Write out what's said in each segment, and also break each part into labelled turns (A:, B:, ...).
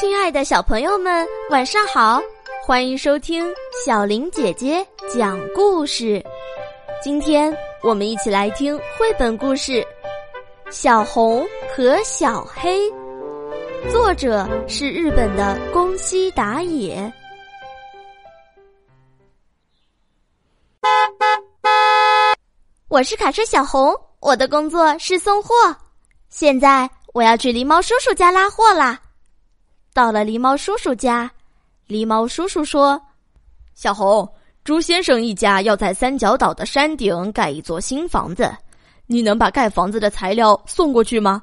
A: 亲爱的小朋友们，晚上好！欢迎收听小林姐姐讲故事。今天我们一起来听绘本故事《小红和小黑》，作者是日本的宫西达也。我是卡车小红，我的工作是送货。现在我要去狸猫叔叔家拉货啦。到了狸猫叔叔家，狸猫叔叔说：“
B: 小红，朱先生一家要在三角岛的山顶盖一座新房子，你能把盖房子的材料送过去吗？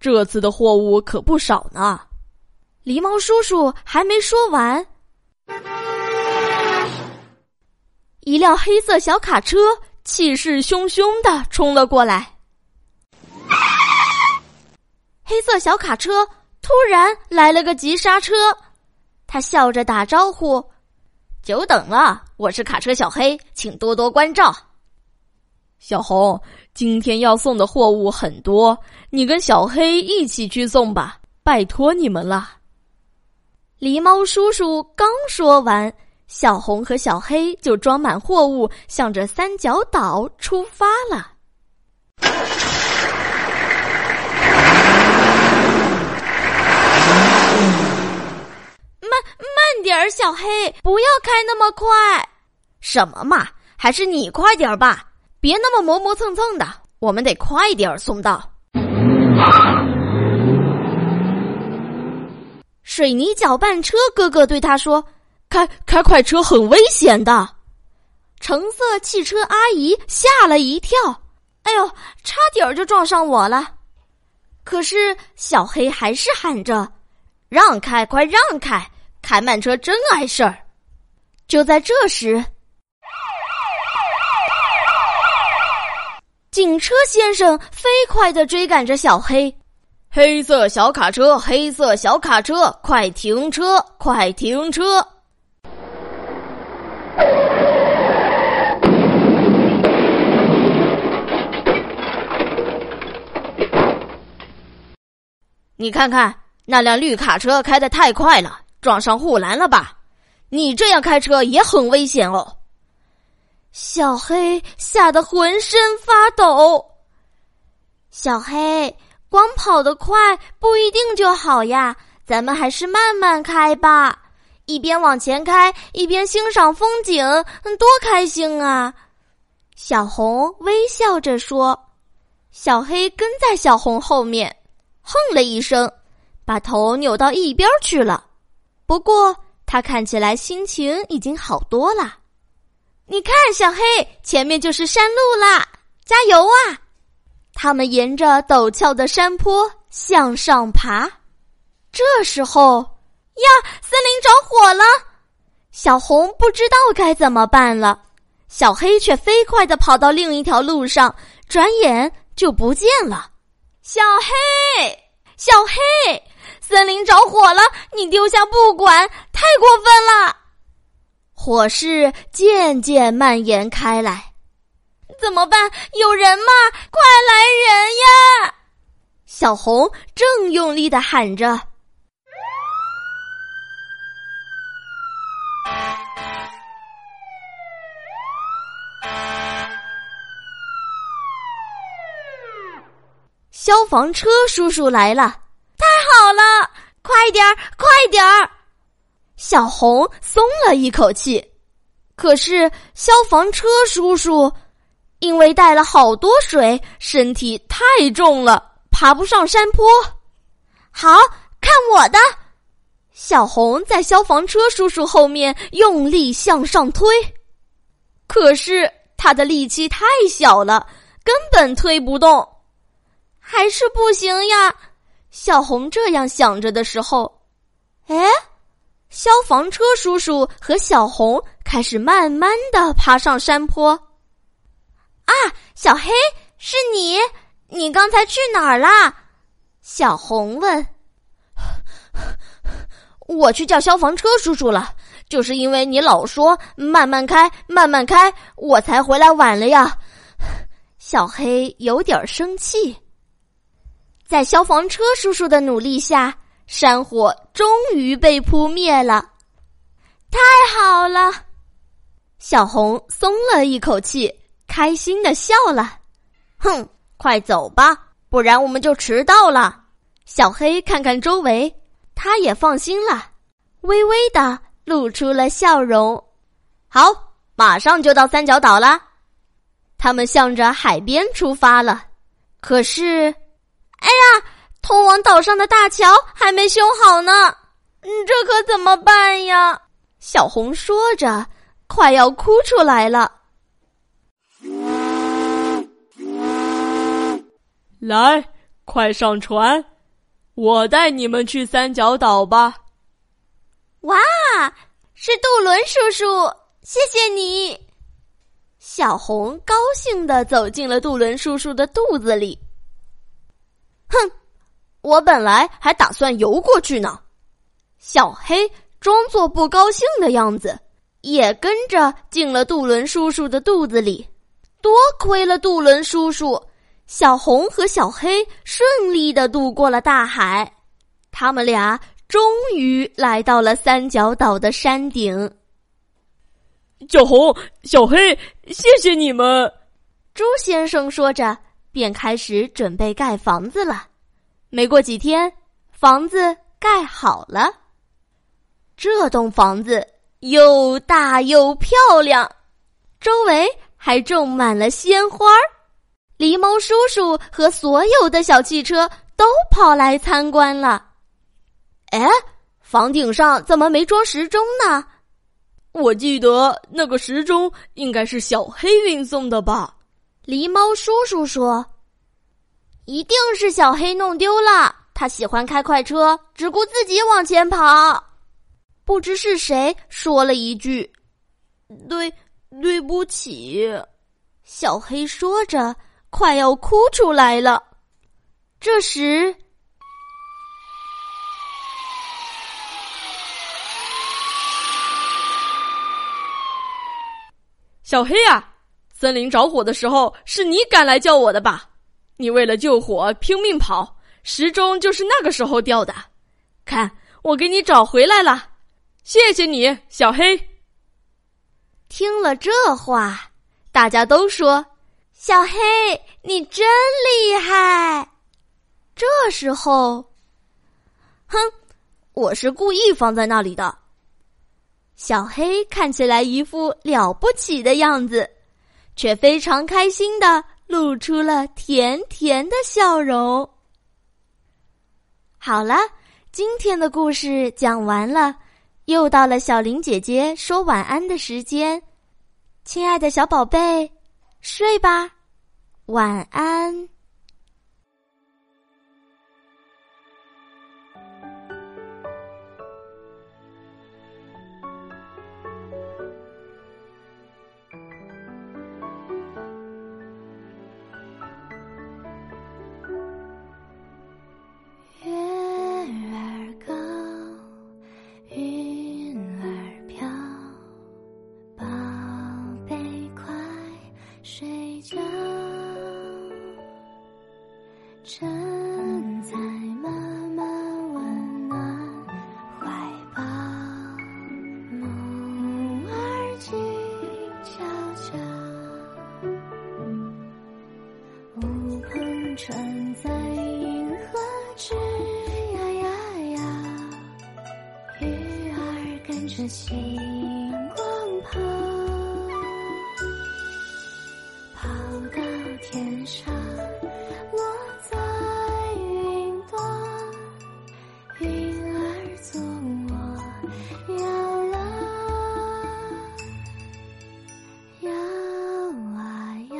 B: 这次的货物可不少呢。”
A: 狸猫叔叔还没说完，一辆黑色小卡车气势汹汹的冲了过来。黑色小卡车。突然来了个急刹车，他笑着打招呼：“
B: 久等了，我是卡车小黑，请多多关照。”小红，今天要送的货物很多，你跟小黑一起去送吧，拜托你们了。
A: 狸猫叔叔刚说完，小红和小黑就装满货物，向着三角岛出发了。点儿，小黑，不要开那么快。
B: 什么嘛，还是你快点儿吧，别那么磨磨蹭蹭的。我们得快点儿送到。
A: 水泥搅拌车哥哥对他说：“
B: 开开快车很危险的。”
A: 橙色汽车阿姨吓了一跳：“哎呦，差点儿就撞上我了！”可是小黑还是喊着：“
B: 让开，快让开！”开慢车真碍事儿。
A: 就在这时，警车先生飞快的追赶着小黑。
B: 黑色小卡车，黑色小卡车，快停车！快停车！你看看那辆绿卡车开的太快了。撞上护栏了吧？你这样开车也很危险哦。
A: 小黑吓得浑身发抖。小黑，光跑得快不一定就好呀，咱们还是慢慢开吧，一边往前开一边欣赏风景，多开心啊！小红微笑着说。小黑跟在小红后面，哼了一声，把头扭到一边去了。不过，他看起来心情已经好多了。你看，小黑，前面就是山路啦，加油啊！他们沿着陡峭的山坡向上爬。这时候，呀，森林着火了！小红不知道该怎么办了，小黑却飞快的跑到另一条路上，转眼就不见了。小黑，小黑。森林着火了，你丢下不管，太过分了！火势渐渐蔓延开来，怎么办？有人吗？快来人呀！小红正用力的喊着。消防车叔叔来了。好了，快点儿，快点儿！小红松了一口气。可是消防车叔叔因为带了好多水，身体太重了，爬不上山坡。好看我的！小红在消防车叔叔后面用力向上推，可是他的力气太小了，根本推不动，还是不行呀。小红这样想着的时候，哎，消防车叔叔和小红开始慢慢的爬上山坡。啊，小黑，是你？你刚才去哪儿啦？小红问。
B: 我去叫消防车叔叔了，就是因为你老说慢慢开，慢慢开，我才回来晚了呀。
A: 小黑有点生气。在消防车叔叔的努力下，山火终于被扑灭了。太好了，小红松了一口气，开心的笑了。哼，快走吧，不然我们就迟到了。小黑看看周围，他也放心了，微微的露出了笑容。好，马上就到三角岛了。他们向着海边出发了。可是，哎呀，通往岛上的大桥还没修好呢。嗯，这可怎么办呀？小红说着，快要哭出来了。
B: 来，快上船，我带你们去三角岛吧。
A: 哇，是杜伦叔叔，谢谢你。小红高兴的走进了杜伦叔叔的肚子里。哼，我本来还打算游过去呢。小黑。装作不高兴的样子，也跟着进了杜伦叔叔的肚子里。多亏了杜伦叔叔，小红和小黑顺利的渡过了大海。他们俩终于来到了三角岛的山顶。
B: 小红、小黑，谢谢你们！
A: 猪先生说着，便开始准备盖房子了。没过几天，房子盖好了。这栋房子又大又漂亮，周围还种满了鲜花儿。狸猫叔叔和所有的小汽车都跑来参观了。哎，房顶上怎么没装时钟呢？
B: 我记得那个时钟应该是小黑运送的吧？
A: 狸猫叔叔说：“一定是小黑弄丢了。他喜欢开快车，只顾自己往前跑。”不知是谁说了一句：“对，对不起。”小黑说着，快要哭出来了。这时，
B: 小黑啊，森林着火的时候是你赶来叫我的吧？你为了救火拼命跑，时钟就是那个时候掉的。看，我给你找回来了。谢谢你，小黑。
A: 听了这话，大家都说：“小黑，你真厉害。”这时候，哼，我是故意放在那里的。小黑看起来一副了不起的样子，却非常开心的露出了甜甜的笑容。好了，今天的故事讲完了。又到了小林姐姐说晚安的时间，亲爱的小宝贝，睡吧，晚安。睡觉枕在妈妈温暖怀抱，梦儿静悄悄，乌篷船在银河直摇呀呀，鱼儿跟着星沙落在云端云儿做我摇篮摇啊摇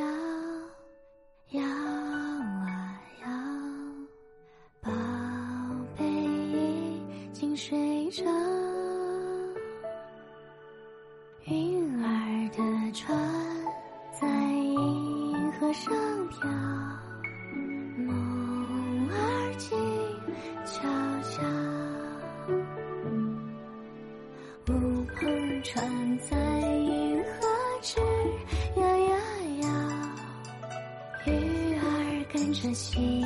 A: 摇啊摇宝贝已经睡着。飘，梦儿静悄悄，乌篷船在银河直摇呀摇，鱼儿跟着
C: 戏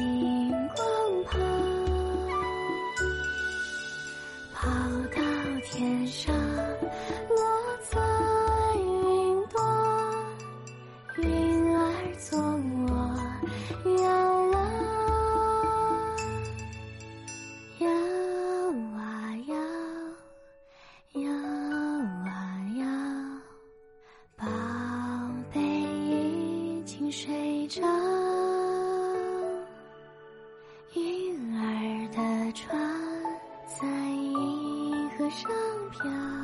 C: 上飘，